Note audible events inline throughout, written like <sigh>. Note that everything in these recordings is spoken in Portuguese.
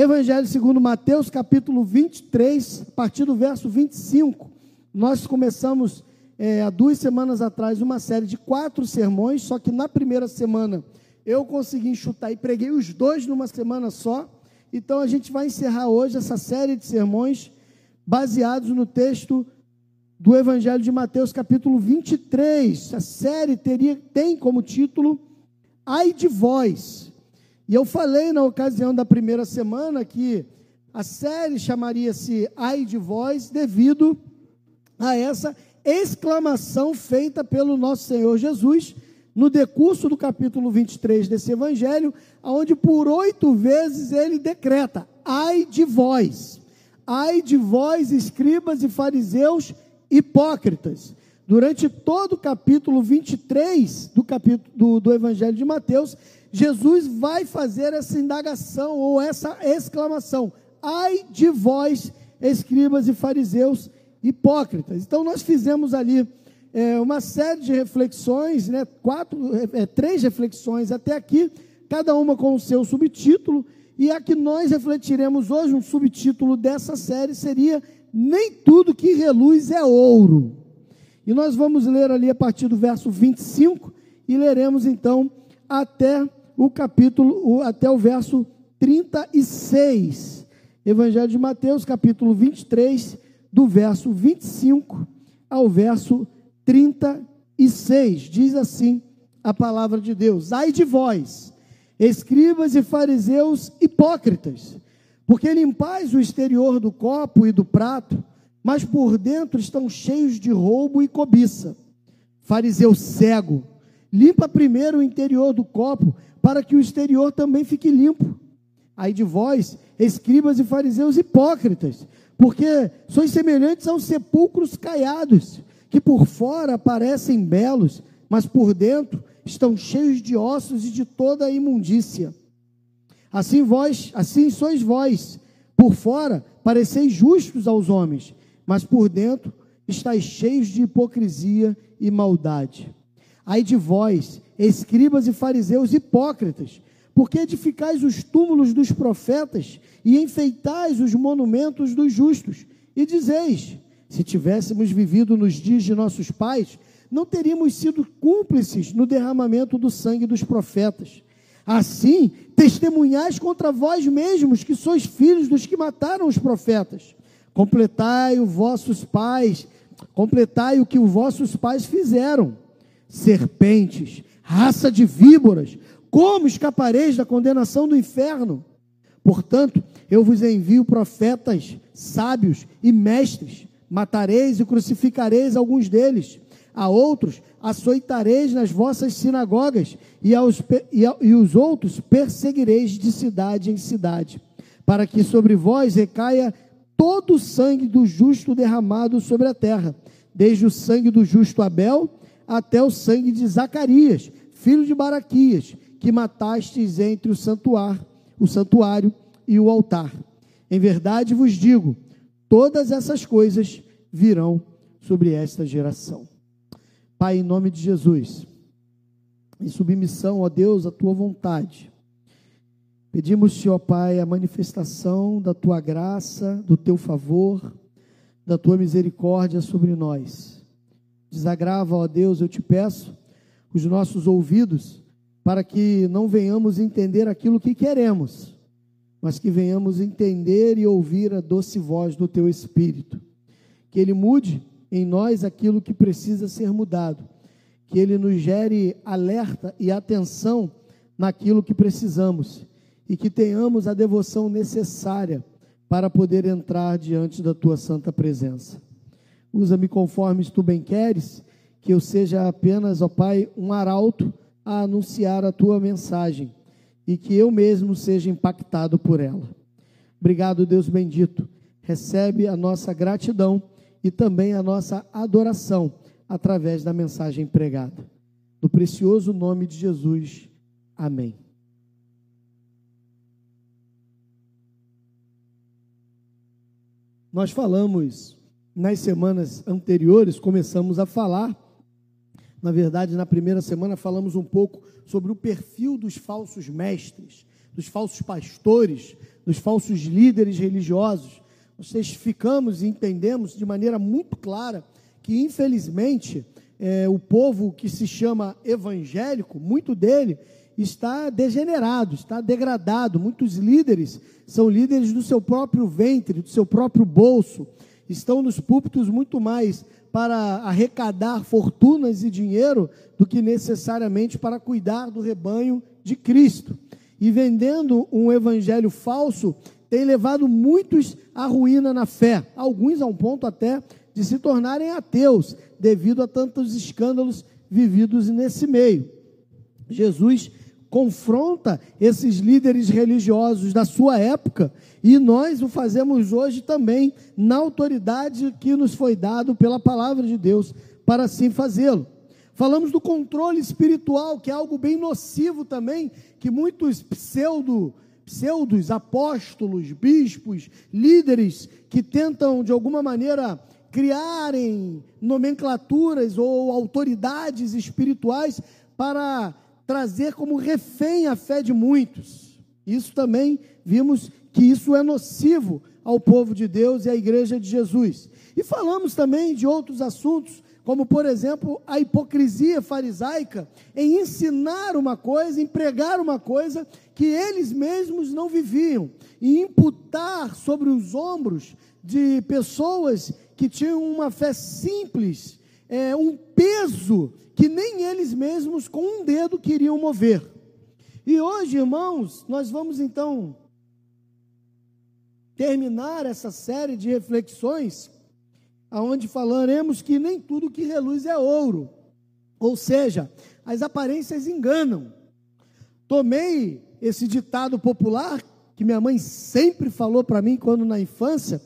Evangelho segundo Mateus, capítulo 23, a partir do verso 25. Nós começamos é, há duas semanas atrás uma série de quatro sermões, só que na primeira semana eu consegui enxutar e preguei os dois numa semana só. Então a gente vai encerrar hoje essa série de sermões baseados no texto do Evangelho de Mateus, capítulo 23. A série teria, tem como título Ai de Vós. E eu falei na ocasião da primeira semana que a série chamaria-se Ai de Vós devido a essa exclamação feita pelo nosso Senhor Jesus no decurso do capítulo 23 desse evangelho, onde por oito vezes ele decreta: ai de vós, ai de vós, escribas e fariseus hipócritas. Durante todo o capítulo 23 do, capítulo, do, do Evangelho de Mateus, Jesus vai fazer essa indagação ou essa exclamação: ai de vós, escribas e fariseus hipócritas. Então, nós fizemos ali é, uma série de reflexões, né, quatro, é, três reflexões até aqui, cada uma com o seu subtítulo, e a que nós refletiremos hoje, um subtítulo dessa série seria Nem tudo que reluz é ouro. E nós vamos ler ali a partir do verso 25 e leremos então até o capítulo, até o verso 36. Evangelho de Mateus, capítulo 23, do verso 25 ao verso 36. Diz assim a palavra de Deus: Ai de vós, escribas e fariseus hipócritas, porque limpais o exterior do copo e do prato, mas por dentro estão cheios de roubo e cobiça. Fariseu cego, limpa primeiro o interior do copo, para que o exterior também fique limpo. Ai de vós, escribas e fariseus hipócritas, porque sois semelhantes aos sepulcros caiados, que por fora parecem belos, mas por dentro estão cheios de ossos e de toda a imundícia. Assim vós, assim sois vós, por fora pareceis justos aos homens, mas por dentro estáis cheios de hipocrisia e maldade. Ai de vós, escribas e fariseus hipócritas, porque edificais os túmulos dos profetas e enfeitais os monumentos dos justos, e dizeis: se tivéssemos vivido nos dias de nossos pais, não teríamos sido cúmplices no derramamento do sangue dos profetas. Assim, testemunhais contra vós mesmos que sois filhos dos que mataram os profetas. Completai os vossos pais, completai o que os vossos pais fizeram. Serpentes, raça de víboras, como escapareis da condenação do inferno? Portanto, eu vos envio profetas, sábios e mestres. Matareis e crucificareis alguns deles. A outros açoitareis nas vossas sinagogas, e, aos, e, e os outros perseguireis de cidade em cidade, para que sobre vós recaia todo o sangue do justo derramado sobre a terra, desde o sangue do justo Abel até o sangue de Zacarias, filho de Baraquias, que matastes entre o santuário, o santuário e o altar. Em verdade vos digo, todas essas coisas virão sobre esta geração. Pai, em nome de Jesus, em submissão, ó Deus, à tua vontade, pedimos-te, Pai, a manifestação da tua graça, do teu favor, da tua misericórdia sobre nós. Desagrava, ó Deus, eu te peço, os nossos ouvidos para que não venhamos entender aquilo que queremos, mas que venhamos entender e ouvir a doce voz do teu Espírito. Que ele mude em nós aquilo que precisa ser mudado, que ele nos gere alerta e atenção naquilo que precisamos e que tenhamos a devoção necessária para poder entrar diante da tua santa presença. Usa-me conforme tu bem queres, que eu seja apenas, ó Pai, um arauto a anunciar a tua mensagem e que eu mesmo seja impactado por ela. Obrigado, Deus bendito. Recebe a nossa gratidão e também a nossa adoração através da mensagem pregada. No precioso nome de Jesus. Amém. Nós falamos nas semanas anteriores, começamos a falar. Na verdade, na primeira semana falamos um pouco sobre o perfil dos falsos mestres, dos falsos pastores, dos falsos líderes religiosos, nós testificamos e entendemos de maneira muito clara que, infelizmente, é, o povo que se chama evangélico, muito dele está degenerado, está degradado. Muitos líderes são líderes do seu próprio ventre, do seu próprio bolso, estão nos púlpitos muito mais para arrecadar fortunas e dinheiro do que necessariamente para cuidar do rebanho de Cristo. E vendendo um evangelho falso, tem levado muitos à ruína na fé, alguns a um ponto até de se tornarem ateus, devido a tantos escândalos vividos nesse meio. Jesus confronta esses líderes religiosos da sua época e nós o fazemos hoje também na autoridade que nos foi dado pela palavra de Deus para assim fazê-lo. Falamos do controle espiritual, que é algo bem nocivo também, que muitos pseudo pseudos apóstolos, bispos, líderes que tentam de alguma maneira criarem nomenclaturas ou autoridades espirituais para trazer como refém a fé de muitos. Isso também vimos que isso é nocivo ao povo de Deus e à igreja de Jesus. E falamos também de outros assuntos, como por exemplo a hipocrisia farisaica em ensinar uma coisa, em pregar uma coisa que eles mesmos não viviam, e imputar sobre os ombros de pessoas que tinham uma fé simples, é, um peso que nem eles mesmos com um dedo queriam mover. E hoje, irmãos, nós vamos então terminar essa série de reflexões, aonde falaremos que nem tudo que reluz é ouro. Ou seja, as aparências enganam. Tomei esse ditado popular que minha mãe sempre falou para mim quando na infância,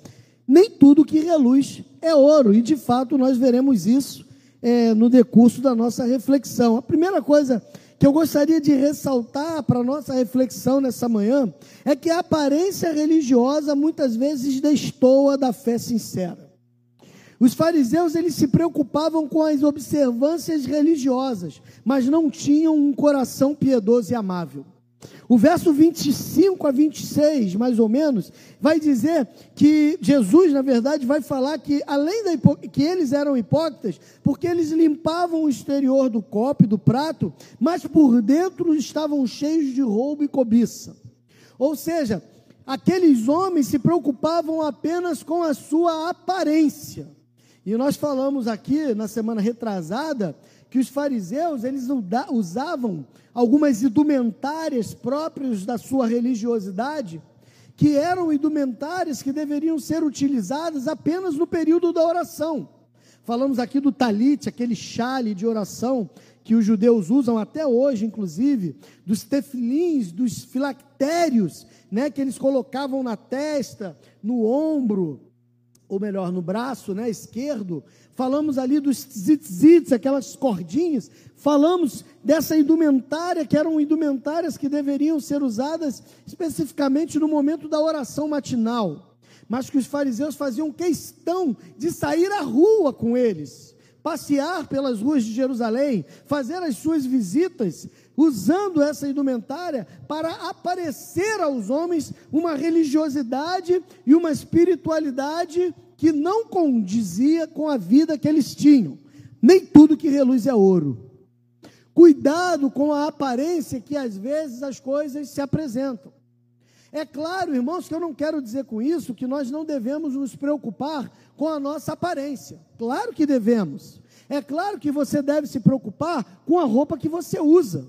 nem tudo que reluz é ouro, e de fato nós veremos isso é, no decurso da nossa reflexão. A primeira coisa que eu gostaria de ressaltar para a nossa reflexão nessa manhã é que a aparência religiosa muitas vezes destoa da fé sincera. Os fariseus eles se preocupavam com as observâncias religiosas, mas não tinham um coração piedoso e amável. O verso 25 a 26, mais ou menos, vai dizer que Jesus, na verdade, vai falar que além da que eles eram hipócritas, porque eles limpavam o exterior do copo e do prato, mas por dentro estavam cheios de roubo e cobiça. Ou seja, aqueles homens se preocupavam apenas com a sua aparência. E nós falamos aqui na semana retrasada que os fariseus eles usavam algumas indumentárias próprias da sua religiosidade, que eram indumentárias que deveriam ser utilizadas apenas no período da oração. Falamos aqui do talit, aquele chale de oração que os judeus usam até hoje, inclusive, dos tefilins, dos filactérios, né, que eles colocavam na testa, no ombro, ou melhor, no braço né, esquerdo, falamos ali dos tzitzits, aquelas cordinhas, falamos dessa indumentária, que eram indumentárias que deveriam ser usadas especificamente no momento da oração matinal, mas que os fariseus faziam questão de sair à rua com eles, passear pelas ruas de Jerusalém, fazer as suas visitas, usando essa indumentária para aparecer aos homens uma religiosidade e uma espiritualidade que não condizia com a vida que eles tinham. Nem tudo que reluz é ouro. Cuidado com a aparência que às vezes as coisas se apresentam. É claro, irmãos, que eu não quero dizer com isso que nós não devemos nos preocupar com a nossa aparência. Claro que devemos. É claro que você deve se preocupar com a roupa que você usa.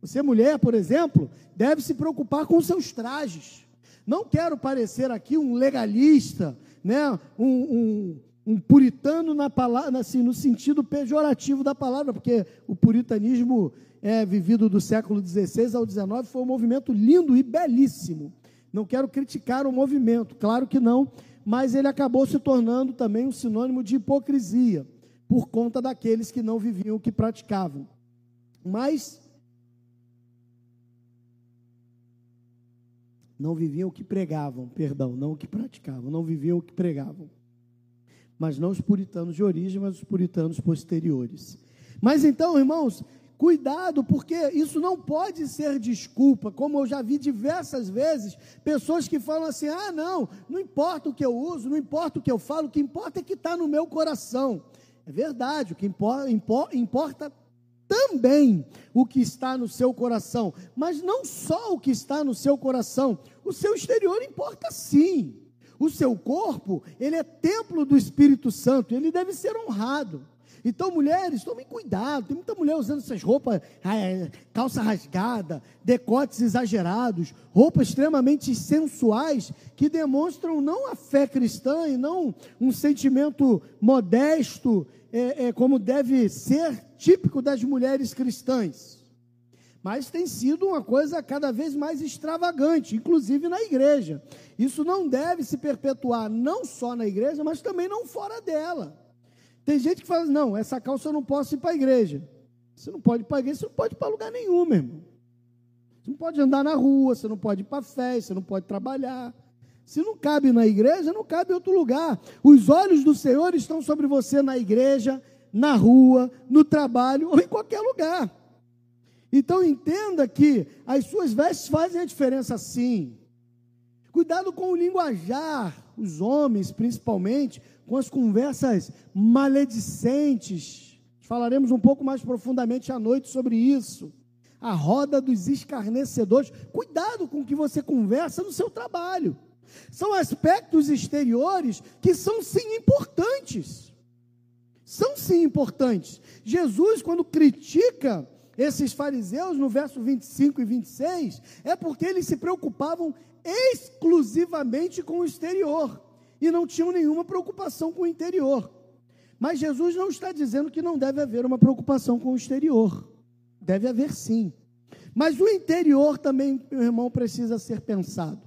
Você, mulher, por exemplo, deve se preocupar com seus trajes. Não quero parecer aqui um legalista, né, um, um, um puritano na palavra, assim, no sentido pejorativo da palavra, porque o puritanismo é vivido do século XVI ao XIX foi um movimento lindo e belíssimo. Não quero criticar o movimento, claro que não, mas ele acabou se tornando também um sinônimo de hipocrisia, por conta daqueles que não viviam o que praticavam. Mas Não viviam o que pregavam, perdão, não o que praticavam, não viviam o que pregavam. Mas não os puritanos de origem, mas os puritanos posteriores. Mas então, irmãos, Cuidado, porque isso não pode ser desculpa, como eu já vi diversas vezes, pessoas que falam assim: ah, não, não importa o que eu uso, não importa o que eu falo, o que importa é que está no meu coração. É verdade, o que importa, importa também o que está no seu coração, mas não só o que está no seu coração, o seu exterior importa sim. O seu corpo, ele é templo do Espírito Santo, ele deve ser honrado. Então, mulheres, tomem cuidado. Tem muita mulher usando essas roupas, é, calça rasgada, decotes exagerados, roupas extremamente sensuais, que demonstram não a fé cristã e não um sentimento modesto, é, é, como deve ser típico das mulheres cristãs. Mas tem sido uma coisa cada vez mais extravagante, inclusive na igreja. Isso não deve se perpetuar não só na igreja, mas também não fora dela. Tem gente que fala, não, essa calça eu não posso ir para a igreja. Você não pode ir para a igreja, você não pode ir para lugar nenhum, meu irmão. Você não pode andar na rua, você não pode ir para festa, você não pode trabalhar. Se não cabe na igreja, não cabe em outro lugar. Os olhos do Senhor estão sobre você na igreja, na rua, no trabalho ou em qualquer lugar. Então entenda que as suas vestes fazem a diferença sim. Cuidado com o linguajar, os homens principalmente, com as conversas maledicentes. Falaremos um pouco mais profundamente à noite sobre isso. A roda dos escarnecedores. Cuidado com o que você conversa no seu trabalho. São aspectos exteriores que são sim importantes. São sim importantes. Jesus, quando critica esses fariseus no verso 25 e 26, é porque eles se preocupavam exclusivamente com o exterior e não tinham nenhuma preocupação com o interior. Mas Jesus não está dizendo que não deve haver uma preocupação com o exterior. Deve haver sim. Mas o interior também, meu irmão, precisa ser pensado.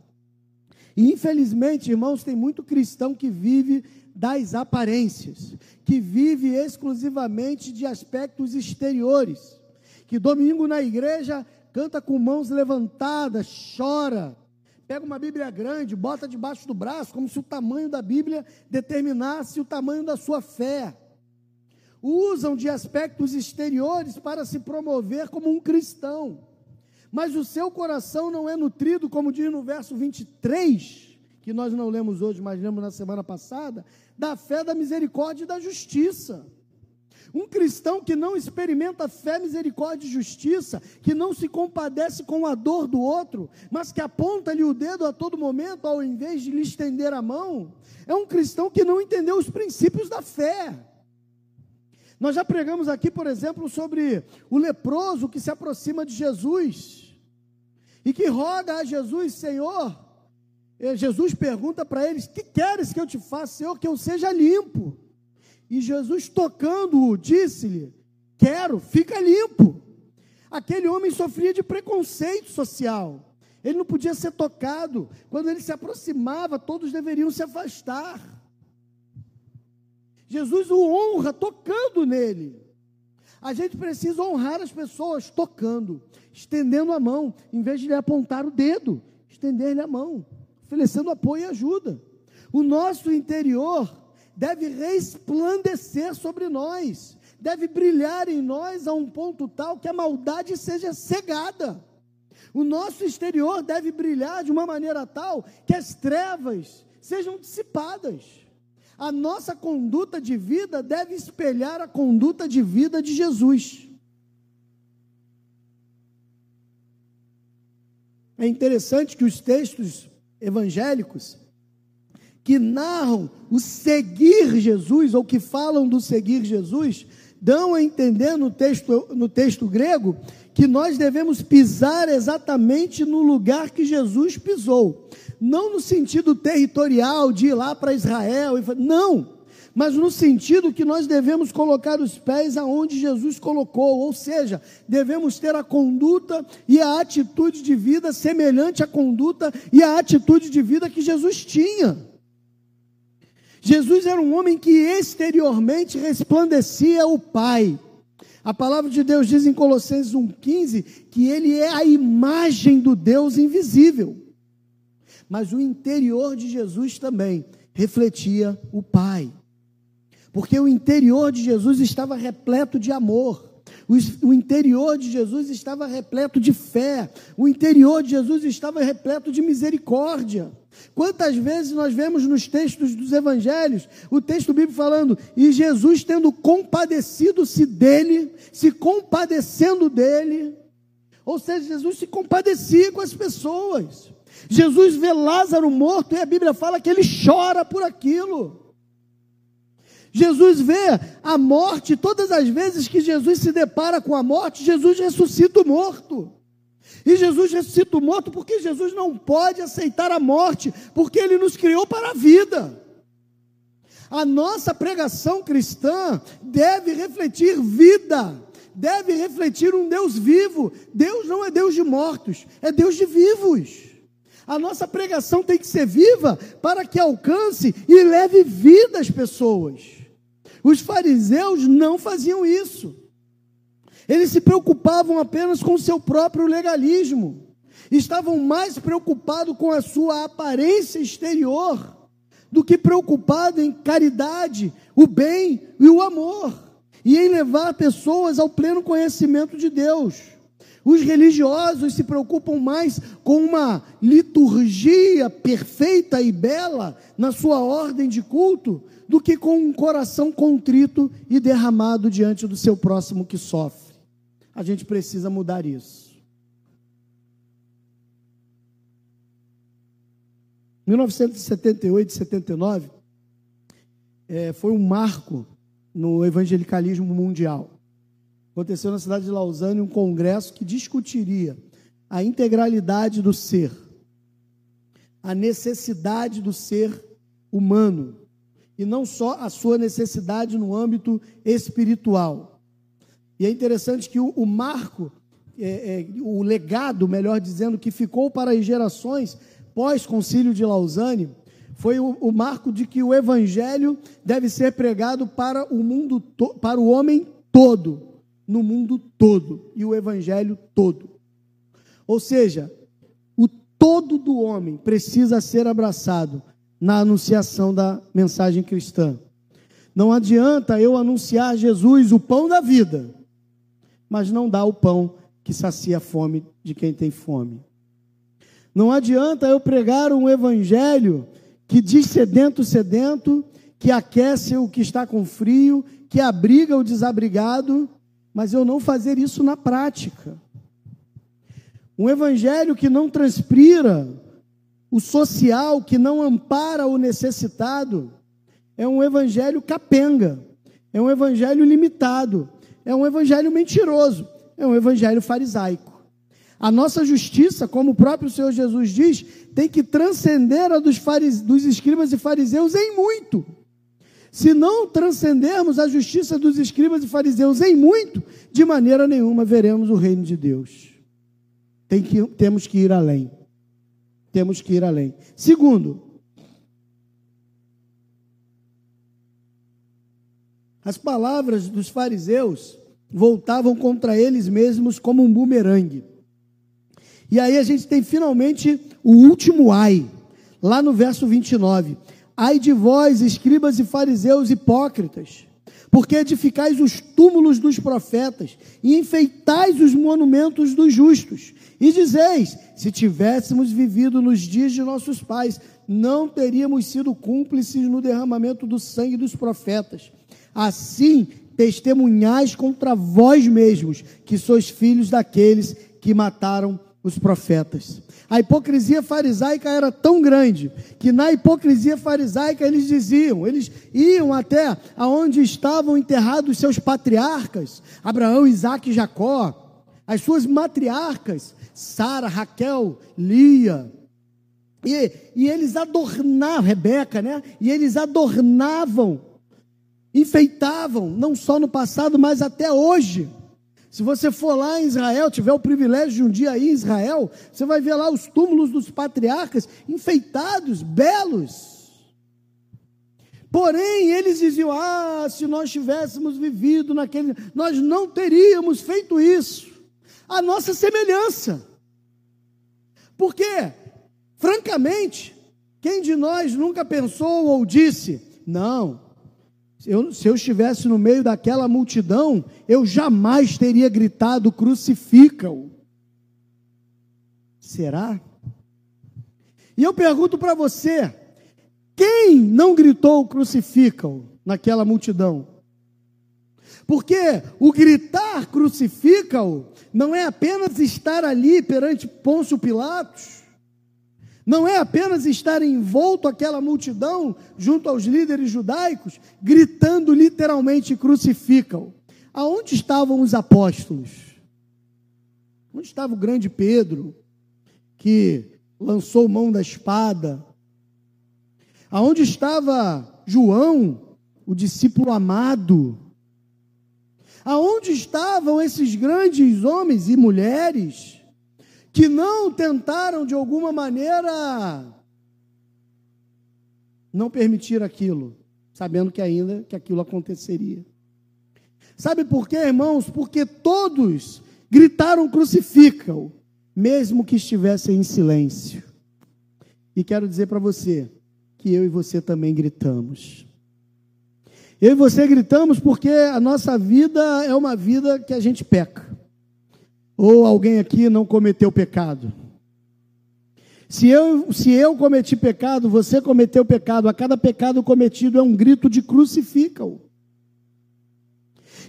E infelizmente, irmãos, tem muito cristão que vive das aparências, que vive exclusivamente de aspectos exteriores, que domingo na igreja canta com mãos levantadas, chora, pega uma Bíblia grande, bota debaixo do braço, como se o tamanho da Bíblia determinasse o tamanho da sua fé. Usam de aspectos exteriores para se promover como um cristão. Mas o seu coração não é nutrido, como diz no verso 23, que nós não lemos hoje, mas lemos na semana passada, da fé, da misericórdia e da justiça. Um cristão que não experimenta fé, misericórdia e justiça, que não se compadece com a dor do outro, mas que aponta-lhe o dedo a todo momento, ao invés de lhe estender a mão, é um cristão que não entendeu os princípios da fé. Nós já pregamos aqui, por exemplo, sobre o leproso que se aproxima de Jesus e que roga a Jesus, Senhor. Jesus pergunta para eles: Que queres que eu te faça, Senhor, que eu seja limpo? E Jesus, tocando-o, disse-lhe: Quero, fica limpo. Aquele homem sofria de preconceito social. Ele não podia ser tocado. Quando ele se aproximava, todos deveriam se afastar. Jesus o honra tocando nele. A gente precisa honrar as pessoas tocando, estendendo a mão, em vez de lhe apontar o dedo, estender-lhe a mão, oferecendo apoio e ajuda. O nosso interior deve resplandecer sobre nós, deve brilhar em nós a um ponto tal que a maldade seja cegada. O nosso exterior deve brilhar de uma maneira tal que as trevas sejam dissipadas. A nossa conduta de vida deve espelhar a conduta de vida de Jesus. É interessante que os textos evangélicos que narram o seguir Jesus, ou que falam do seguir Jesus, dão a entender no texto, no texto grego que nós devemos pisar exatamente no lugar que Jesus pisou. Não no sentido territorial de ir lá para Israel, não, mas no sentido que nós devemos colocar os pés aonde Jesus colocou, ou seja, devemos ter a conduta e a atitude de vida semelhante à conduta e à atitude de vida que Jesus tinha. Jesus era um homem que exteriormente resplandecia o Pai. A palavra de Deus diz em Colossenses 1,15 que ele é a imagem do Deus invisível. Mas o interior de Jesus também refletia o Pai. Porque o interior de Jesus estava repleto de amor. O interior de Jesus estava repleto de fé, o interior de Jesus estava repleto de misericórdia. Quantas vezes nós vemos nos textos dos evangelhos, o texto bíblico falando, e Jesus tendo compadecido-se dele, se compadecendo dele, ou seja, Jesus se compadecia com as pessoas. Jesus vê Lázaro morto e a Bíblia fala que ele chora por aquilo. Jesus vê a morte, todas as vezes que Jesus se depara com a morte, Jesus ressuscita o morto. E Jesus ressuscita o morto porque Jesus não pode aceitar a morte, porque ele nos criou para a vida. A nossa pregação cristã deve refletir vida, deve refletir um Deus vivo. Deus não é Deus de mortos, é Deus de vivos. A nossa pregação tem que ser viva para que alcance e leve vida às pessoas. Os fariseus não faziam isso. Eles se preocupavam apenas com o seu próprio legalismo. Estavam mais preocupados com a sua aparência exterior do que preocupados em caridade, o bem e o amor, e em levar pessoas ao pleno conhecimento de Deus. Os religiosos se preocupam mais com uma liturgia perfeita e bela na sua ordem de culto do que com um coração contrito e derramado diante do seu próximo que sofre. A gente precisa mudar isso. 1978 e 79 é, foi um marco no evangelicalismo mundial. Aconteceu na cidade de Lausanne um congresso que discutiria a integralidade do ser, a necessidade do ser humano, e não só a sua necessidade no âmbito espiritual. E é interessante que o, o marco, é, é, o legado, melhor dizendo, que ficou para as gerações pós-concílio de Lausanne, foi o, o, marco de que o evangelho deve ser pregado para o mundo, para o homem todo, no mundo todo, e o evangelho todo. Ou seja, o todo do homem precisa ser abraçado na anunciação da mensagem cristã. Não adianta eu anunciar Jesus, o pão da vida, mas não dá o pão que sacia a fome de quem tem fome. Não adianta eu pregar um evangelho que diz sedento, sedento, que aquece o que está com frio, que abriga o desabrigado, mas eu não fazer isso na prática. Um evangelho que não transpira o social, que não ampara o necessitado, é um evangelho capenga, é um evangelho limitado, é um evangelho mentiroso, é um evangelho farisaico. A nossa justiça, como o próprio Senhor Jesus diz, tem que transcender a dos, farise... dos escribas e fariseus em muito. Se não transcendermos a justiça dos escribas e fariseus em muito, de maneira nenhuma veremos o reino de Deus. Tem que, temos que ir além. Temos que ir além. Segundo, as palavras dos fariseus voltavam contra eles mesmos como um bumerangue. E aí a gente tem finalmente o último ai, lá no verso 29. Ai de vós, escribas e fariseus hipócritas, porque edificais os túmulos dos profetas e enfeitais os monumentos dos justos. E dizeis: se tivéssemos vivido nos dias de nossos pais, não teríamos sido cúmplices no derramamento do sangue dos profetas. Assim, testemunhais contra vós mesmos, que sois filhos daqueles que mataram os profetas. A hipocrisia farisaica era tão grande que na hipocrisia farisaica eles diziam, eles iam até aonde estavam enterrados seus patriarcas, Abraão, Isaac e Jacó, as suas matriarcas, Sara, Raquel, Lia, e, e eles adornavam, Rebeca, né? E eles adornavam enfeitavam, não só no passado, mas até hoje. Se você for lá em Israel, tiver o privilégio de um dia ir em Israel, você vai ver lá os túmulos dos patriarcas enfeitados, belos. Porém, eles diziam: Ah, se nós tivéssemos vivido naquele. Nós não teríamos feito isso. A nossa semelhança. Porque, francamente, quem de nós nunca pensou ou disse: Não, Eu, se eu estivesse no meio daquela multidão, eu jamais teria gritado: crucifica-o. Será? E eu pergunto para você: quem não gritou crucifica-o naquela multidão? Porque o gritar crucifica-o não é apenas estar ali perante Pôncio Pilatos, não é apenas estar envolto aquela multidão junto aos líderes judaicos, gritando literalmente crucificam. Aonde estavam os apóstolos? Onde estava o grande Pedro, que lançou mão da espada? Aonde estava João, o discípulo amado? Aonde estavam esses grandes homens e mulheres que não tentaram de alguma maneira não permitir aquilo, sabendo que ainda que aquilo aconteceria. Sabe por quê, irmãos? Porque todos gritaram crucificam, mesmo que estivessem em silêncio. E quero dizer para você que eu e você também gritamos. Eu e você gritamos porque a nossa vida é uma vida que a gente peca. Ou alguém aqui não cometeu pecado? Se eu, se eu cometi pecado, você cometeu pecado, a cada pecado cometido é um grito de crucifica-o.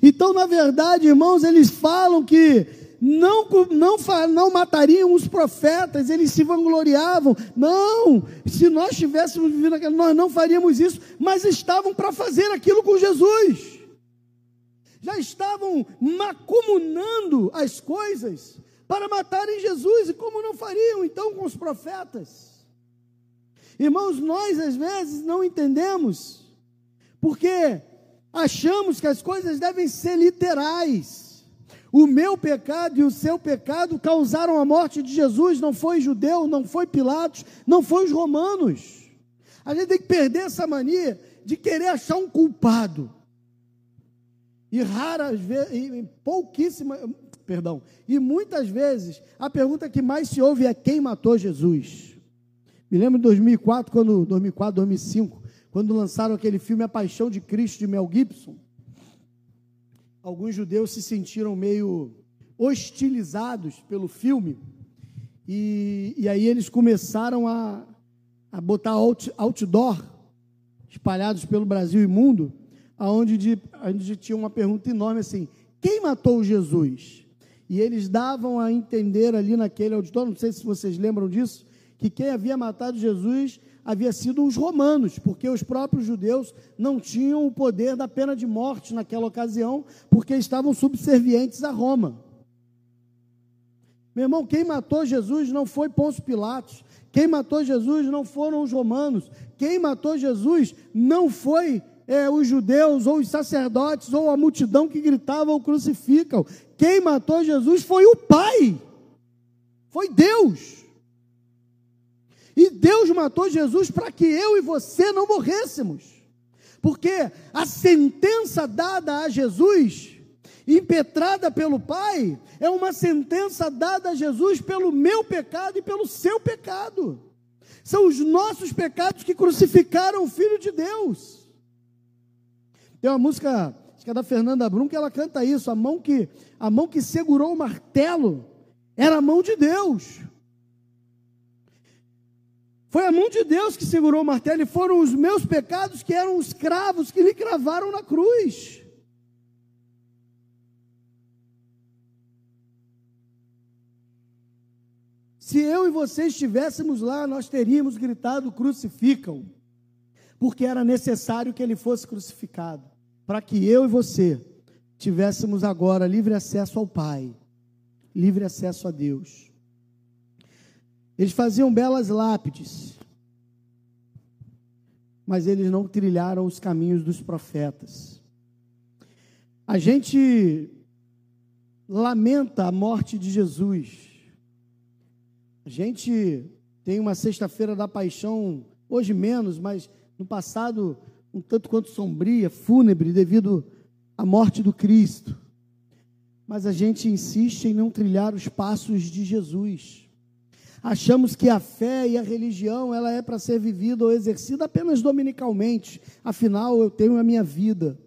Então, na verdade, irmãos, eles falam que não, não, não matariam os profetas, eles se vangloriavam. Não, se nós tivéssemos vivido aquilo, nós não faríamos isso, mas estavam para fazer aquilo com Jesus já estavam macumunando as coisas para matarem Jesus, e como não fariam então com os profetas? Irmãos, nós às vezes não entendemos, porque achamos que as coisas devem ser literais. O meu pecado e o seu pecado causaram a morte de Jesus, não foi judeu, não foi Pilatos, não foi os romanos. A gente tem que perder essa mania de querer achar um culpado. E raras vezes, pouquíssimas, perdão, e muitas vezes a pergunta que mais se ouve é quem matou Jesus. Me lembro de 2004, quando 2004, 2005, quando lançaram aquele filme A Paixão de Cristo de Mel Gibson. Alguns judeus se sentiram meio hostilizados pelo filme e, e aí eles começaram a, a botar out, outdoor espalhados pelo Brasil e mundo aonde de, onde tinha uma pergunta enorme assim: quem matou Jesus? E eles davam a entender ali naquele auditório, não sei se vocês lembram disso, que quem havia matado Jesus havia sido os romanos, porque os próprios judeus não tinham o poder da pena de morte naquela ocasião, porque estavam subservientes a Roma. Meu irmão, quem matou Jesus não foi Pôncio Pilatos, quem matou Jesus não foram os romanos, quem matou Jesus não foi é, os judeus, ou os sacerdotes, ou a multidão que gritavam o crucificam. Quem matou Jesus foi o Pai, foi Deus. E Deus matou Jesus para que eu e você não morrêssemos. Porque a sentença dada a Jesus, impetrada pelo Pai, é uma sentença dada a Jesus pelo meu pecado e pelo seu pecado. São os nossos pecados que crucificaram o Filho de Deus. Tem uma música, acho que é da Fernanda Brum, que ela canta isso, a mão que a mão que segurou o martelo era a mão de Deus. Foi a mão de Deus que segurou o martelo e foram os meus pecados que eram os cravos que lhe cravaram na cruz. Se eu e você estivéssemos lá, nós teríamos gritado: crucificam, porque era necessário que ele fosse crucificado para que eu e você tivéssemos agora livre acesso ao Pai, livre acesso a Deus. Eles faziam belas lápides, mas eles não trilharam os caminhos dos profetas. A gente lamenta a morte de Jesus. A gente tem uma sexta-feira da paixão, hoje menos, mas no passado um tanto quanto sombria, fúnebre, devido à morte do Cristo. Mas a gente insiste em não trilhar os passos de Jesus. Achamos que a fé e a religião ela é para ser vivida ou exercida apenas dominicalmente. Afinal, eu tenho a minha vida.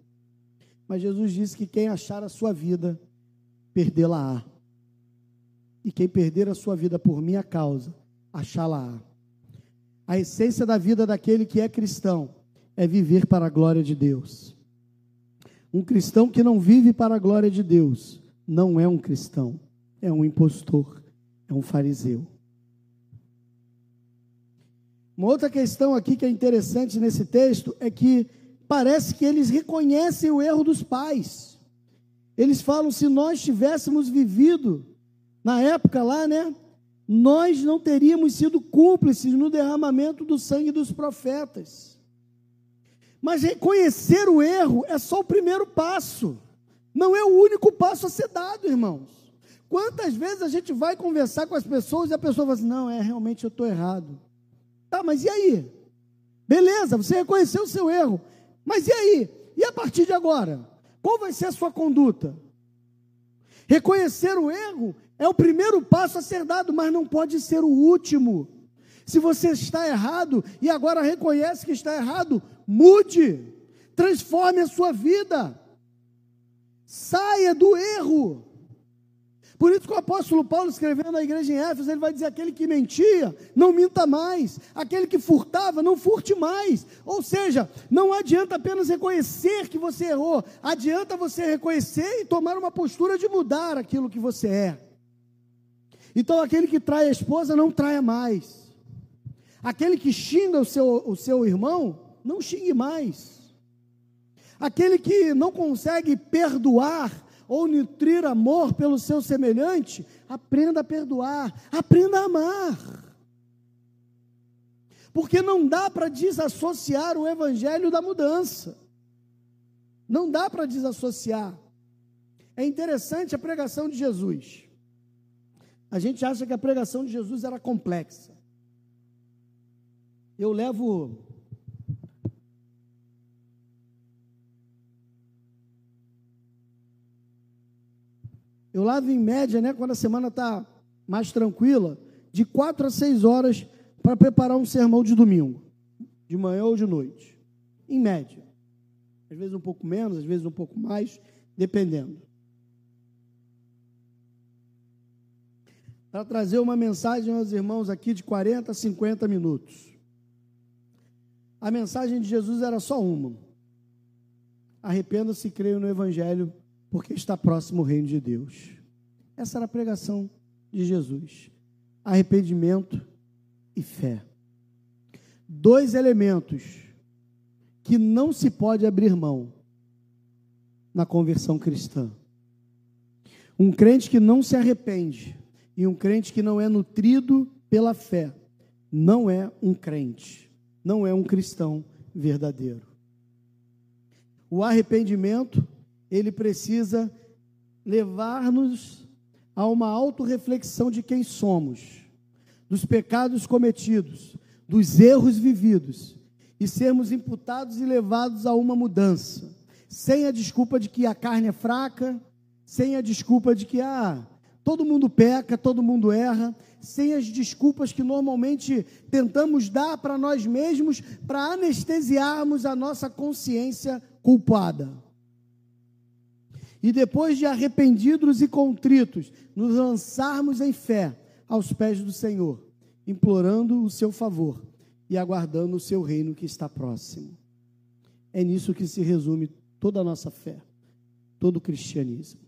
Mas Jesus disse que quem achar a sua vida, perdê-la-á. E quem perder a sua vida por minha causa, achá-la-á. A essência da vida daquele que é cristão é viver para a glória de Deus. Um cristão que não vive para a glória de Deus não é um cristão, é um impostor, é um fariseu. Uma outra questão aqui que é interessante nesse texto é que parece que eles reconhecem o erro dos pais. Eles falam: se nós tivéssemos vivido na época lá, né? Nós não teríamos sido cúmplices no derramamento do sangue dos profetas. Mas reconhecer o erro é só o primeiro passo, não é o único passo a ser dado, irmãos. Quantas vezes a gente vai conversar com as pessoas e a pessoa fala assim: não, é realmente eu estou errado. Tá, mas e aí? Beleza, você reconheceu o seu erro. Mas e aí? E a partir de agora? Qual vai ser a sua conduta? Reconhecer o erro é o primeiro passo a ser dado, mas não pode ser o último. Se você está errado e agora reconhece que está errado, mude, transforme a sua vida, saia do erro. Por isso que o apóstolo Paulo, escrevendo à igreja em Éfeso, ele vai dizer: aquele que mentia, não minta mais, aquele que furtava, não furte mais. Ou seja, não adianta apenas reconhecer que você errou, adianta você reconhecer e tomar uma postura de mudar aquilo que você é. Então, aquele que trai a esposa, não traia mais. Aquele que xinga o seu, o seu irmão, não xingue mais. Aquele que não consegue perdoar, ou nutrir amor pelo seu semelhante, aprenda a perdoar, aprenda a amar. Porque não dá para desassociar o evangelho da mudança. Não dá para desassociar. É interessante a pregação de Jesus. A gente acha que a pregação de Jesus era complexa. Eu levo Eu lavo em média, né, quando a semana está mais tranquila, de quatro a seis horas para preparar um sermão de domingo, de manhã ou de noite, em média. Às vezes um pouco menos, às vezes um pouco mais, dependendo. Para trazer uma mensagem aos irmãos aqui de 40 a 50 minutos. A mensagem de Jesus era só uma: arrependa-se e creia no Evangelho porque está próximo o reino de Deus. Essa era a pregação de Jesus: arrependimento e fé. Dois elementos que não se pode abrir mão na conversão cristã. Um crente que não se arrepende e um crente que não é nutrido pela fé não é um crente, não é um cristão verdadeiro. O arrependimento ele precisa levar-nos a uma autorreflexão de quem somos, dos pecados cometidos, dos erros vividos, e sermos imputados e levados a uma mudança, sem a desculpa de que a carne é fraca, sem a desculpa de que ah, todo mundo peca, todo mundo erra, sem as desculpas que normalmente tentamos dar para nós mesmos para anestesiarmos a nossa consciência culpada e depois de arrependidos e contritos, nos lançarmos em fé aos pés do Senhor, implorando o seu favor e aguardando o seu reino que está próximo. É nisso que se resume toda a nossa fé, todo o cristianismo.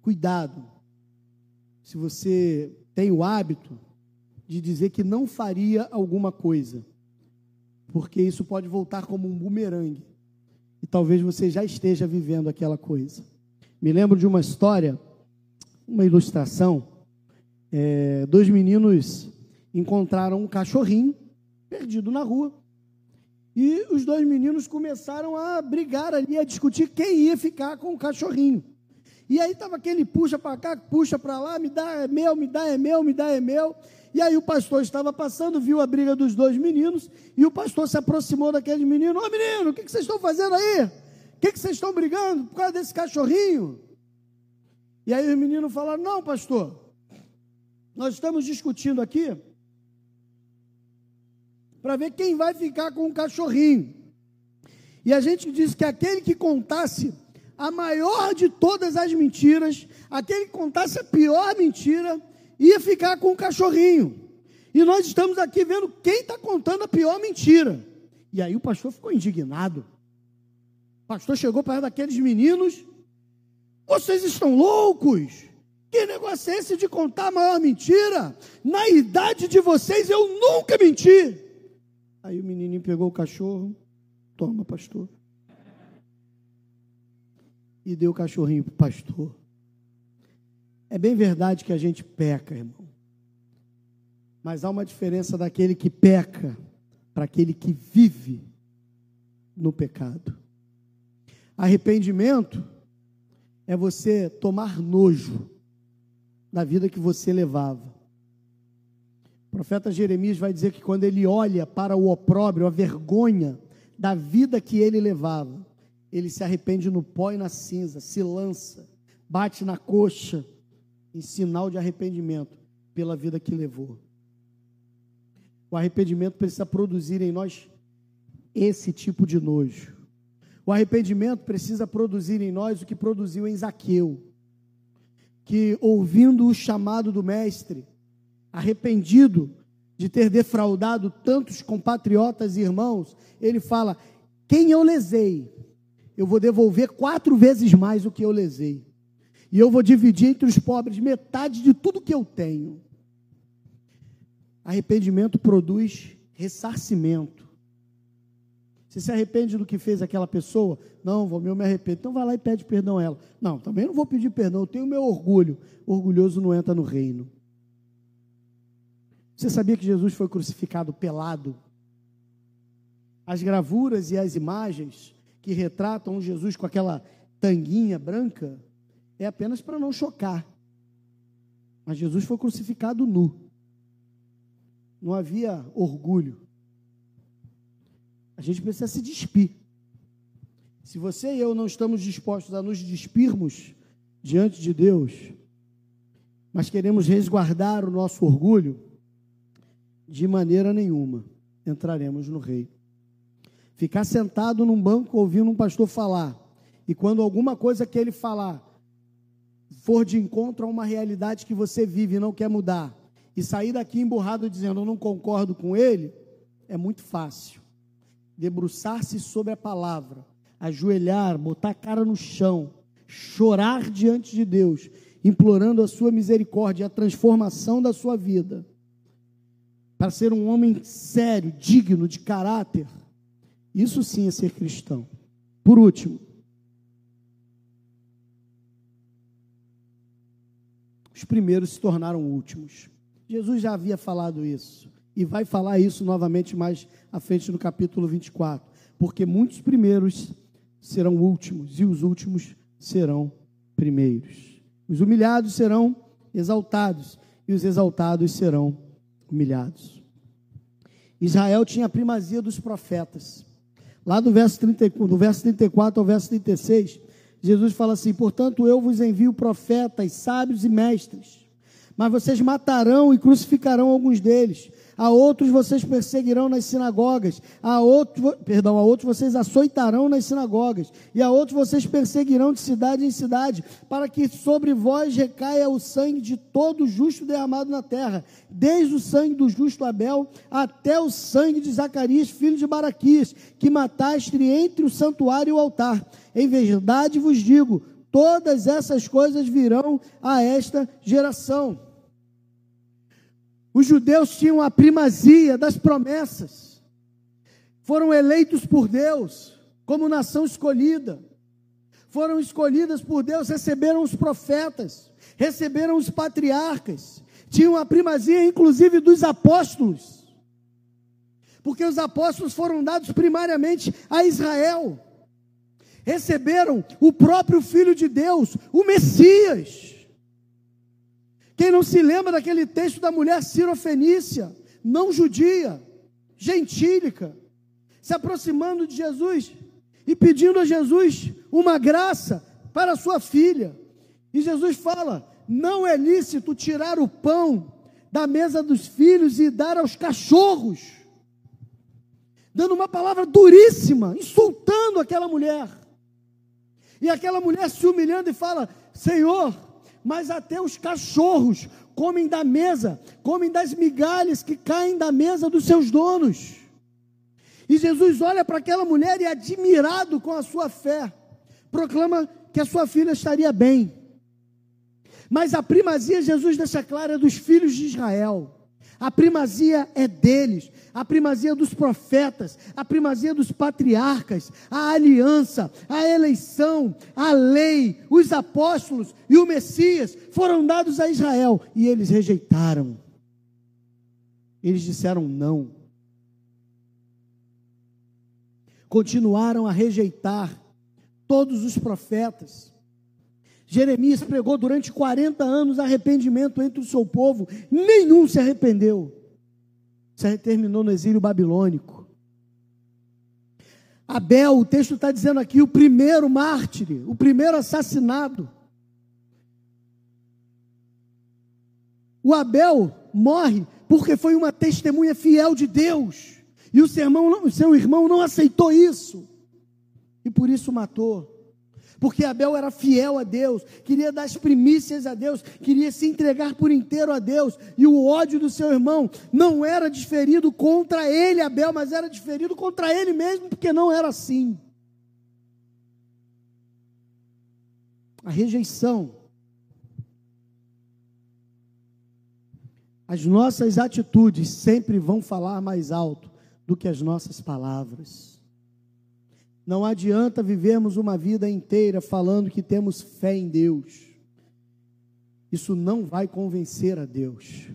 Cuidado, se você tem o hábito de dizer que não faria alguma coisa, porque isso pode voltar como um bumerangue e talvez você já esteja vivendo aquela coisa. Me lembro de uma história, uma ilustração. É, dois meninos encontraram um cachorrinho perdido na rua. E os dois meninos começaram a brigar ali, a discutir quem ia ficar com o cachorrinho. E aí estava aquele puxa para cá, puxa para lá, me dá é meu, me dá é meu, me dá é meu. E aí o pastor estava passando, viu a briga dos dois meninos, e o pastor se aproximou daquele menino: Ô menino, o que, que vocês estão fazendo aí? O que, que vocês estão brigando por causa desse cachorrinho? E aí os meninos falaram: Não, pastor, Nós estamos discutindo aqui para ver quem vai ficar com o cachorrinho. E a gente disse que aquele que contasse a maior de todas as mentiras, aquele que contasse a pior mentira, ia ficar com o cachorrinho. E nós estamos aqui vendo quem está contando a pior mentira. E aí o pastor ficou indignado. O pastor chegou para daqueles meninos: Vocês estão loucos? Que negócio é esse de contar a maior mentira? Na idade de vocês eu nunca menti. Aí o menininho pegou o cachorro, toma, pastor. E deu o cachorrinho para o pastor. É bem verdade que a gente peca, irmão. Mas há uma diferença daquele que peca para aquele que vive no pecado. Arrependimento é você tomar nojo da vida que você levava. O profeta Jeremias vai dizer que quando ele olha para o opróbrio, a vergonha da vida que ele levava, ele se arrepende no pó e na cinza, se lança, bate na coxa, em sinal de arrependimento pela vida que levou. O arrependimento precisa produzir em nós esse tipo de nojo. O arrependimento precisa produzir em nós o que produziu em Zaqueu, que ouvindo o chamado do mestre, arrependido de ter defraudado tantos compatriotas e irmãos, ele fala: Quem eu lesei, eu vou devolver quatro vezes mais o que eu lesei, e eu vou dividir entre os pobres metade de tudo que eu tenho. Arrependimento produz ressarcimento. Você se arrepende do que fez aquela pessoa? Não, vou eu me arrependo. Então vai lá e pede perdão a ela. Não, também não vou pedir perdão, eu tenho meu orgulho. O orgulhoso não entra no reino. Você sabia que Jesus foi crucificado pelado? As gravuras e as imagens que retratam Jesus com aquela tanguinha branca é apenas para não chocar. Mas Jesus foi crucificado nu não havia orgulho. A gente precisa se despir. Se você e eu não estamos dispostos a nos despirmos diante de Deus, mas queremos resguardar o nosso orgulho, de maneira nenhuma entraremos no rei. Ficar sentado num banco ouvindo um pastor falar, e quando alguma coisa que ele falar for de encontro a uma realidade que você vive e não quer mudar, e sair daqui emburrado dizendo eu não concordo com ele, é muito fácil. Debruçar-se sobre a palavra, ajoelhar, botar a cara no chão, chorar diante de Deus, implorando a sua misericórdia, a transformação da sua vida, para ser um homem sério, digno de caráter. Isso sim é ser cristão. Por último, os primeiros se tornaram últimos. Jesus já havia falado isso. E vai falar isso novamente mais à frente no capítulo 24. Porque muitos primeiros serão últimos, e os últimos serão primeiros. Os humilhados serão exaltados, e os exaltados serão humilhados. Israel tinha a primazia dos profetas. Lá do verso, 30, do verso 34 ao verso 36, Jesus fala assim: Portanto, eu vos envio profetas, sábios e mestres mas vocês matarão e crucificarão alguns deles. A outros vocês perseguirão nas sinagogas. A outros, perdão, a outros vocês açoitarão nas sinagogas. E a outros vocês perseguirão de cidade em cidade, para que sobre vós recaia o sangue de todo justo derramado na terra, desde o sangue do justo Abel até o sangue de Zacarias, filho de Baraquias, que mataste entre o santuário e o altar. Em verdade vos digo, todas essas coisas virão a esta geração. Os judeus tinham a primazia das promessas, foram eleitos por Deus como nação escolhida, foram escolhidas por Deus, receberam os profetas, receberam os patriarcas, tinham a primazia inclusive dos apóstolos, porque os apóstolos foram dados primariamente a Israel, receberam o próprio Filho de Deus, o Messias. Quem não se lembra daquele texto da mulher sirofenícia, não judia, gentílica, se aproximando de Jesus e pedindo a Jesus uma graça para sua filha. E Jesus fala: não é lícito tirar o pão da mesa dos filhos e dar aos cachorros, dando uma palavra duríssima, insultando aquela mulher. E aquela mulher se humilhando e fala: Senhor, mas até os cachorros comem da mesa, comem das migalhas que caem da mesa dos seus donos. E Jesus olha para aquela mulher e, admirado com a sua fé, proclama que a sua filha estaria bem. Mas a primazia, Jesus deixa clara, é dos filhos de Israel. A primazia é deles, a primazia dos profetas, a primazia dos patriarcas, a aliança, a eleição, a lei, os apóstolos e o Messias foram dados a Israel e eles rejeitaram. Eles disseram não. Continuaram a rejeitar todos os profetas. Jeremias pregou durante 40 anos arrependimento entre o seu povo, nenhum se arrependeu. Se terminou no exílio babilônico. Abel, o texto está dizendo aqui, o primeiro mártir, o primeiro assassinado. O Abel morre porque foi uma testemunha fiel de Deus. E o seu irmão, o seu irmão não aceitou isso. E por isso matou porque Abel era fiel a Deus, queria dar as primícias a Deus, queria se entregar por inteiro a Deus, e o ódio do seu irmão não era desferido contra ele, Abel, mas era desferido contra ele mesmo, porque não era assim. A rejeição, as nossas atitudes sempre vão falar mais alto do que as nossas palavras. Não adianta vivermos uma vida inteira falando que temos fé em Deus. Isso não vai convencer a Deus.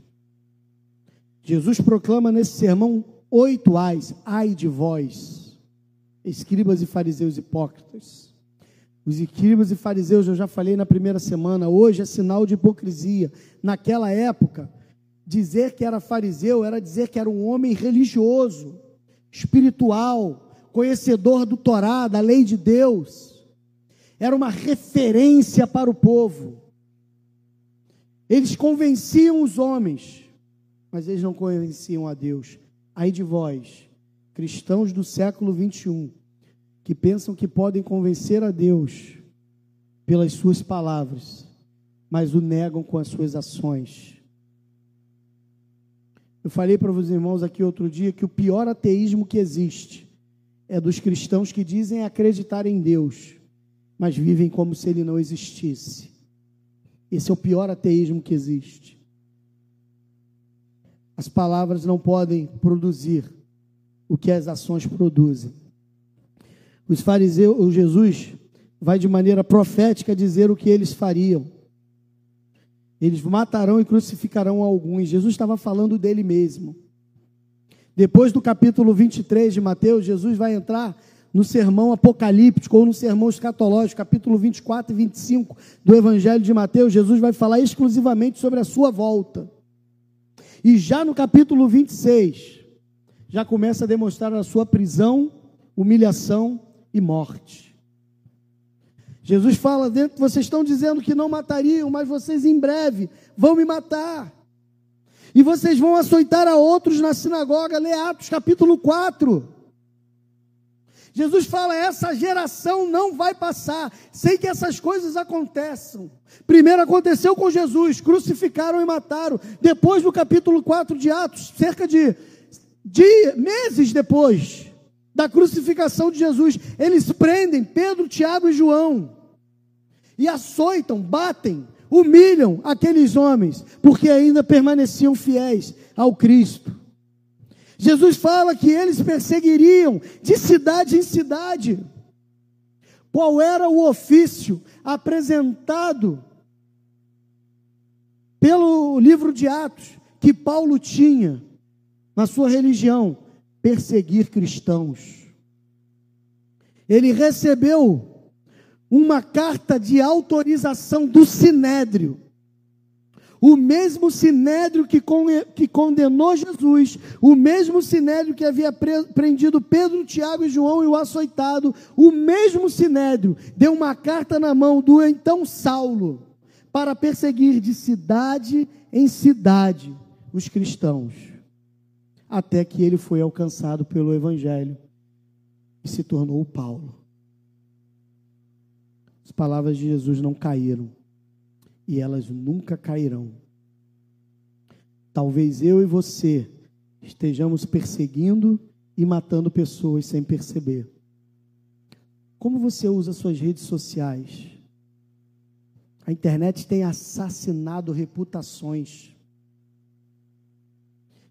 Jesus proclama nesse sermão oito ais, ai de vós, escribas e fariseus hipócritas. Os escribas e fariseus, eu já falei na primeira semana, hoje é sinal de hipocrisia. Naquela época, dizer que era fariseu era dizer que era um homem religioso, espiritual, conhecedor do Torá, da lei de Deus, era uma referência para o povo. Eles convenciam os homens, mas eles não convenciam a Deus. Aí de vós, cristãos do século 21, que pensam que podem convencer a Deus pelas suas palavras, mas o negam com as suas ações. Eu falei para os irmãos aqui outro dia que o pior ateísmo que existe é dos cristãos que dizem acreditar em Deus, mas vivem como se ele não existisse. Esse é o pior ateísmo que existe. As palavras não podem produzir o que as ações produzem. Os fariseus, o Jesus vai de maneira profética dizer o que eles fariam. Eles matarão e crucificarão alguns. Jesus estava falando dele mesmo. Depois do capítulo 23 de Mateus, Jesus vai entrar no sermão apocalíptico ou no sermão escatológico, capítulo 24 e 25 do Evangelho de Mateus, Jesus vai falar exclusivamente sobre a sua volta. E já no capítulo 26, já começa a demonstrar a sua prisão, humilhação e morte. Jesus fala dentro, vocês estão dizendo que não matariam, mas vocês em breve vão me matar. E vocês vão açoitar a outros na sinagoga, lê Atos capítulo 4. Jesus fala: essa geração não vai passar sem que essas coisas aconteçam. Primeiro aconteceu com Jesus, crucificaram e mataram. Depois, no capítulo 4 de Atos, cerca de, de meses depois da crucificação de Jesus, eles prendem Pedro, Tiago e João e açoitam, batem, humilham aqueles homens, porque ainda permaneciam fiéis ao Cristo. Jesus fala que eles perseguiriam de cidade em cidade. Qual era o ofício apresentado pelo livro de Atos que Paulo tinha na sua religião? Perseguir cristãos. Ele recebeu uma carta de autorização do Sinédrio. O mesmo sinédrio que, que condenou Jesus, o mesmo sinédrio que havia prendido Pedro, Tiago e João e o açoitado, o mesmo sinédrio deu uma carta na mão do então Saulo para perseguir de cidade em cidade os cristãos, até que ele foi alcançado pelo Evangelho e se tornou Paulo. As palavras de Jesus não caíram e elas nunca cairão. Talvez eu e você estejamos perseguindo e matando pessoas sem perceber. Como você usa suas redes sociais? A internet tem assassinado reputações.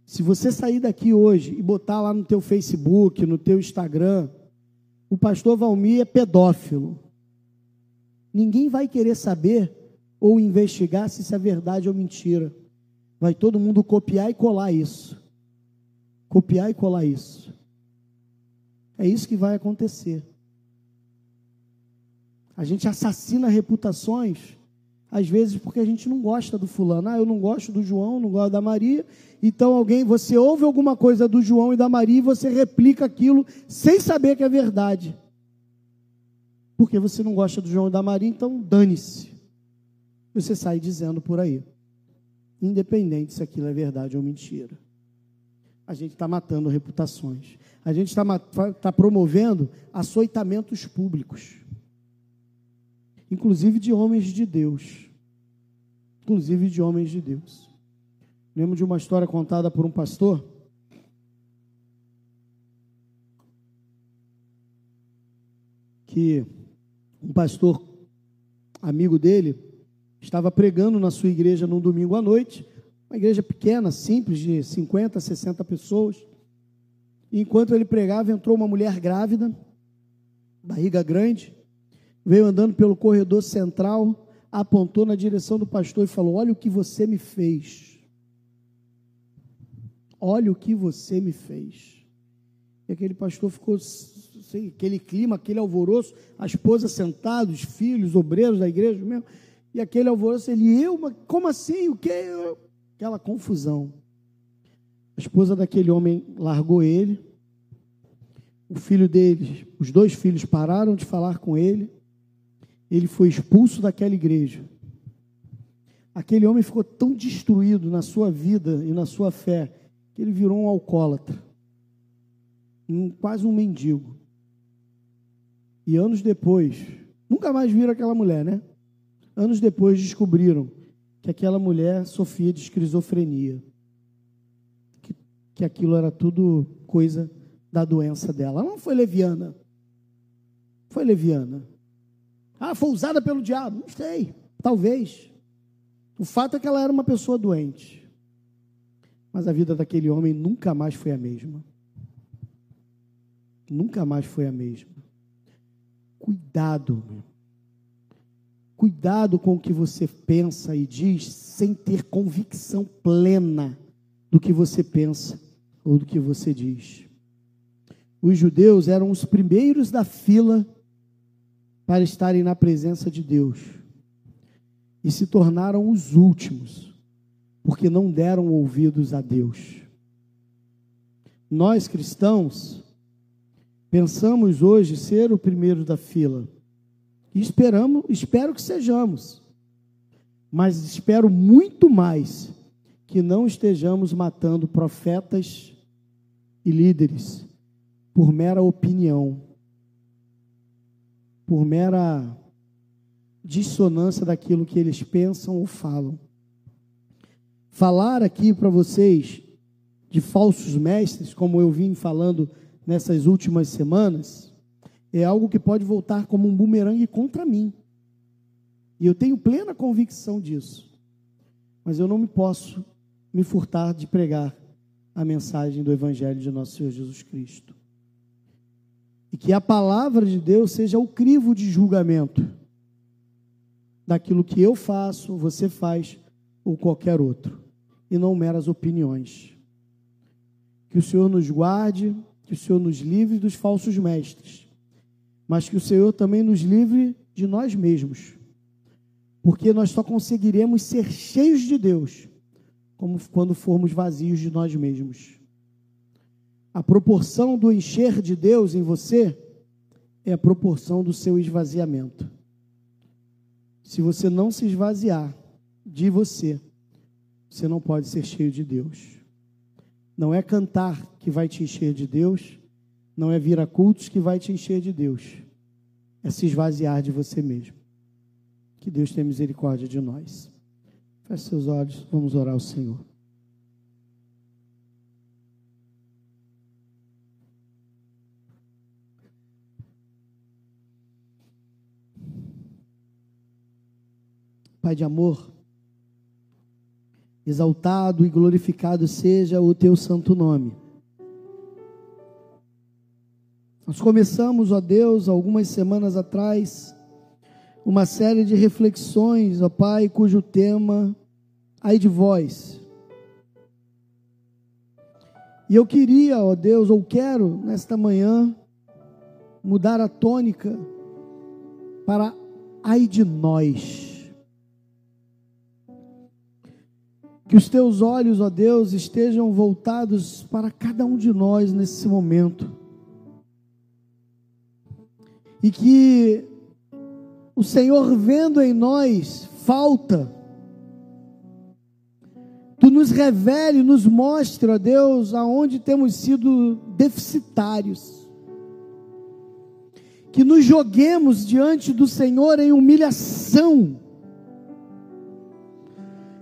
Se você sair daqui hoje e botar lá no teu Facebook, no teu Instagram, o pastor Valmir é pedófilo. Ninguém vai querer saber ou investigar se isso é verdade ou mentira. Vai todo mundo copiar e colar isso. Copiar e colar isso. É isso que vai acontecer. A gente assassina reputações, às vezes porque a gente não gosta do fulano. Ah, eu não gosto do João, não gosto da Maria. Então alguém, você ouve alguma coisa do João e da Maria e você replica aquilo sem saber que é verdade. Porque você não gosta do João e da Maria, então dane-se. Você sai dizendo por aí. Independente se aquilo é verdade ou mentira. A gente está matando reputações. A gente está tá promovendo açoitamentos públicos inclusive de homens de Deus. Inclusive de homens de Deus. Lembro de uma história contada por um pastor. Que um pastor amigo dele estava pregando na sua igreja num domingo à noite, uma igreja pequena, simples, de 50, 60 pessoas. E enquanto ele pregava, entrou uma mulher grávida, barriga grande, veio andando pelo corredor central, apontou na direção do pastor e falou: Olha o que você me fez. Olha o que você me fez. E aquele pastor ficou, assim, aquele clima, aquele alvoroço, a esposa sentada, os filhos, obreiros da igreja mesmo, e aquele alvoroço, ele, eu, como assim? O que? Aquela confusão. A esposa daquele homem largou ele, o filho dele, os dois filhos pararam de falar com ele, ele foi expulso daquela igreja. Aquele homem ficou tão destruído na sua vida e na sua fé que ele virou um alcoólatra, um, quase um mendigo. E anos depois, nunca mais viram aquela mulher, né? Anos depois descobriram que aquela mulher sofria de esquizofrenia, que, que aquilo era tudo coisa da doença dela. Ela não foi leviana, foi leviana. Ah, foi usada pelo diabo. Não sei, talvez. O fato é que ela era uma pessoa doente. Mas a vida daquele homem nunca mais foi a mesma. Nunca mais foi a mesma. Cuidado, meu. Cuidado com o que você pensa e diz sem ter convicção plena do que você pensa ou do que você diz. Os judeus eram os primeiros da fila para estarem na presença de Deus e se tornaram os últimos, porque não deram ouvidos a Deus. Nós cristãos pensamos hoje ser o primeiro da fila e esperamos, espero que sejamos, mas espero muito mais que não estejamos matando profetas e líderes por mera opinião por mera dissonância daquilo que eles pensam ou falam. Falar aqui para vocês de falsos mestres, como eu vim falando nessas últimas semanas, é algo que pode voltar como um bumerangue contra mim. E eu tenho plena convicção disso. Mas eu não me posso me furtar de pregar a mensagem do Evangelho de nosso Senhor Jesus Cristo. E que a palavra de Deus seja o crivo de julgamento daquilo que eu faço, você faz ou qualquer outro, e não meras opiniões. Que o Senhor nos guarde, que o Senhor nos livre dos falsos mestres, mas que o Senhor também nos livre de nós mesmos, porque nós só conseguiremos ser cheios de Deus como quando formos vazios de nós mesmos. A proporção do encher de Deus em você é a proporção do seu esvaziamento. Se você não se esvaziar de você, você não pode ser cheio de Deus. Não é cantar que vai te encher de Deus, não é vir a cultos que vai te encher de Deus, é se esvaziar de você mesmo. Que Deus tenha misericórdia de nós. Feche seus olhos, vamos orar ao Senhor. Pai de amor, exaltado e glorificado seja o teu santo nome. Nós começamos, ó Deus, algumas semanas atrás, uma série de reflexões, ó Pai, cujo tema, ai de vós. E eu queria, ó Deus, ou quero, nesta manhã, mudar a tônica para ai de nós. Que os teus olhos, ó Deus, estejam voltados para cada um de nós nesse momento. E que o Senhor, vendo em nós falta, tu nos revele, nos mostre, ó Deus, aonde temos sido deficitários. Que nos joguemos diante do Senhor em humilhação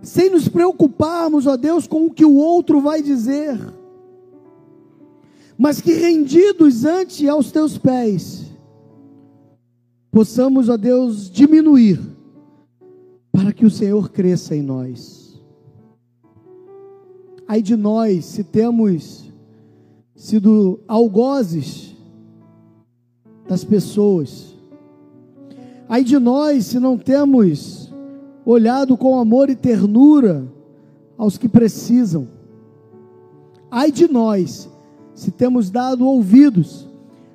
sem nos preocuparmos, ó Deus, com o que o outro vai dizer, mas que rendidos ante aos teus pés, possamos, ó Deus, diminuir, para que o Senhor cresça em nós. Ai de nós, se temos sido algozes das pessoas, ai de nós, se não temos olhado com amor e ternura aos que precisam. Ai de nós, se temos dado ouvidos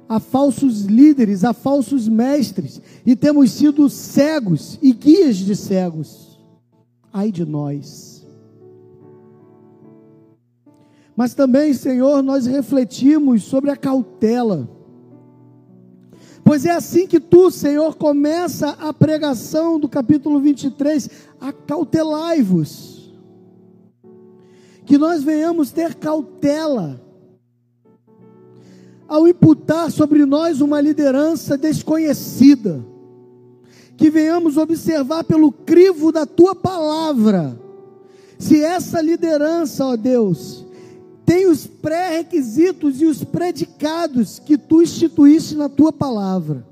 a falsos líderes, a falsos mestres, e temos sido cegos e guias de cegos. Ai de nós. Mas também, Senhor, nós refletimos sobre a cautela Pois é assim que tu, Senhor, começa a pregação do capítulo 23, acautelai-vos. Que nós venhamos ter cautela ao imputar sobre nós uma liderança desconhecida. Que venhamos observar pelo crivo da tua palavra se essa liderança, ó Deus, tem os pré-requisitos e os predicados que tu instituíste na tua palavra,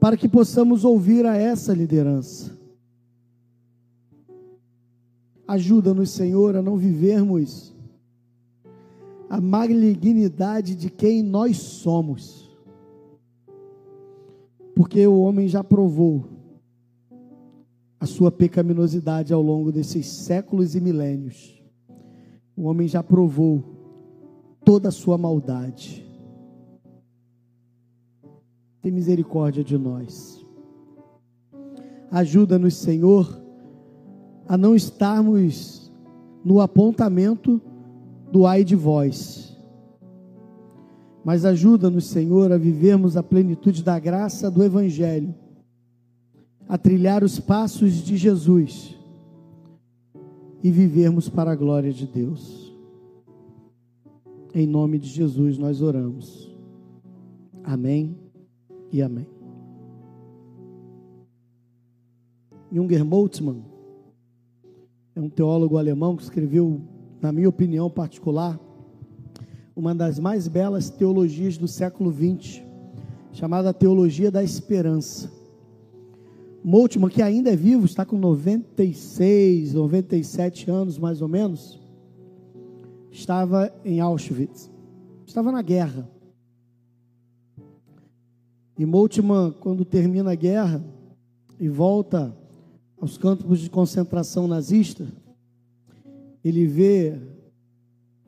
para que possamos ouvir a essa liderança. Ajuda-nos, Senhor, a não vivermos a malignidade de quem nós somos, porque o homem já provou a sua pecaminosidade ao longo desses séculos e milênios. O homem já provou toda a sua maldade. Tem misericórdia de nós. Ajuda-nos, Senhor, a não estarmos no apontamento do ai de vós. Mas ajuda-nos, Senhor, a vivermos a plenitude da graça do Evangelho, a trilhar os passos de Jesus e vivermos para a glória de Deus. Em nome de Jesus nós oramos. Amém e amém. Junger Moltmann é um teólogo alemão que escreveu, na minha opinião particular, uma das mais belas teologias do século XX, chamada Teologia da Esperança. Moltmann, que ainda é vivo, está com 96, 97 anos mais ou menos, estava em Auschwitz, estava na guerra. E Moltmann, quando termina a guerra e volta aos campos de concentração nazista, ele vê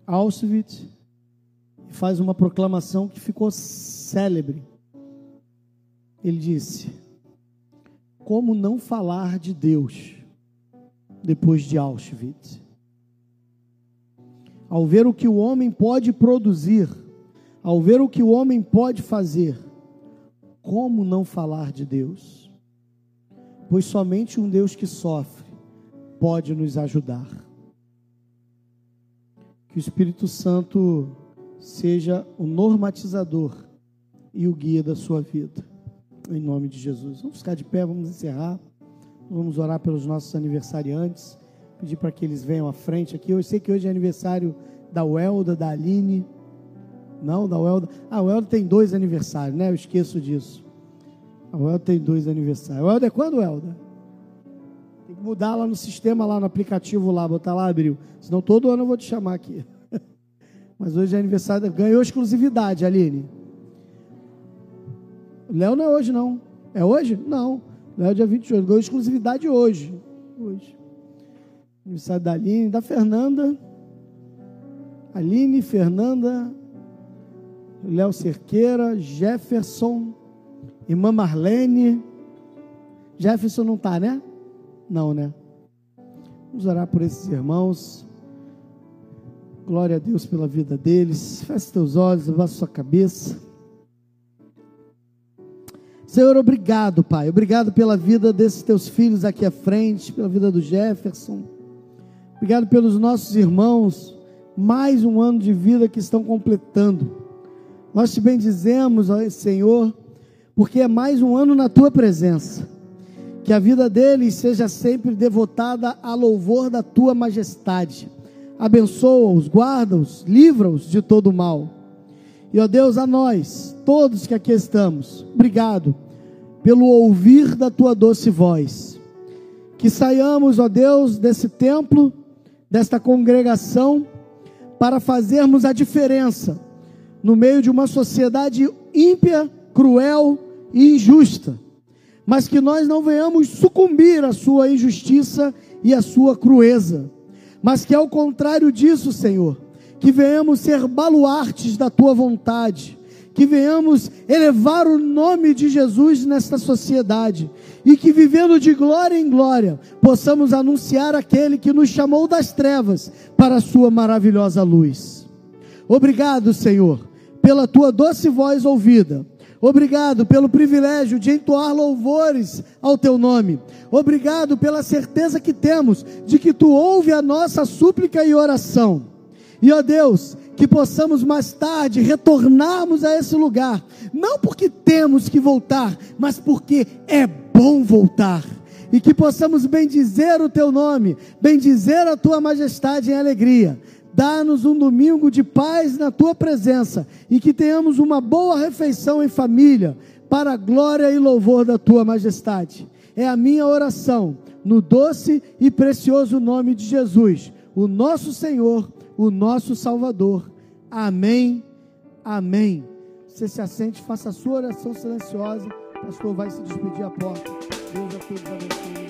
Auschwitz e faz uma proclamação que ficou célebre. Ele disse: como não falar de Deus depois de Auschwitz? Ao ver o que o homem pode produzir, ao ver o que o homem pode fazer, como não falar de Deus? Pois somente um Deus que sofre pode nos ajudar. Que o Espírito Santo seja o normatizador e o guia da sua vida. Em nome de Jesus. Vamos ficar de pé, vamos encerrar. Vamos orar pelos nossos aniversariantes. Pedir para que eles venham à frente aqui. Eu sei que hoje é aniversário da Welda, da Aline. Não, da Welda. Ah, a Welda tem dois aniversários, né? Eu esqueço disso. A Welda tem dois aniversários. A Welda é quando, Welda? Tem que mudar lá no sistema, lá no aplicativo lá, botar lá, abril. Senão todo ano eu vou te chamar aqui. <laughs> Mas hoje é aniversário. Ganhou exclusividade, Aline. Léo não é hoje, não. É hoje? Não. Léo é dia 28. Ganhou exclusividade hoje. Hoje. Aniversário da Aline, da Fernanda. Aline, Fernanda, Léo Cerqueira, Jefferson, irmã Marlene. Jefferson não está, né? Não, né? Vamos orar por esses irmãos. Glória a Deus pela vida deles. Feche teus olhos, leva sua cabeça. Senhor, obrigado, Pai. Obrigado pela vida desses teus filhos aqui à frente, pela vida do Jefferson. Obrigado pelos nossos irmãos mais um ano de vida que estão completando. Nós te bendizemos, Senhor, porque é mais um ano na tua presença. Que a vida deles seja sempre devotada a louvor da tua majestade. Abençoa-os, guarda-os, livra-os de todo mal. E ó Deus, a nós, todos que aqui estamos, obrigado pelo ouvir da tua doce voz. Que saiamos, ó Deus, desse templo, desta congregação, para fazermos a diferença no meio de uma sociedade ímpia, cruel e injusta, mas que nós não venhamos sucumbir à sua injustiça e à sua crueza, mas que ao contrário disso, Senhor, que venhamos ser baluartes da tua vontade, que venhamos elevar o nome de Jesus nesta sociedade e que vivendo de glória em glória, possamos anunciar aquele que nos chamou das trevas para a sua maravilhosa luz. Obrigado, Senhor, pela tua doce voz ouvida. Obrigado pelo privilégio de entoar louvores ao teu nome. Obrigado pela certeza que temos de que tu ouve a nossa súplica e oração. E ó Deus, que possamos mais tarde retornarmos a esse lugar, não porque temos que voltar, mas porque é bom voltar. E que possamos bendizer o teu nome, bendizer a tua majestade em alegria. Dá-nos um domingo de paz na tua presença e que tenhamos uma boa refeição em família, para a glória e louvor da tua majestade. É a minha oração, no doce e precioso nome de Jesus, o nosso Senhor o nosso Salvador. Amém. Amém. Você se assente, faça a sua oração silenciosa. O pastor vai se despedir à porta. Deus a todos abençoe.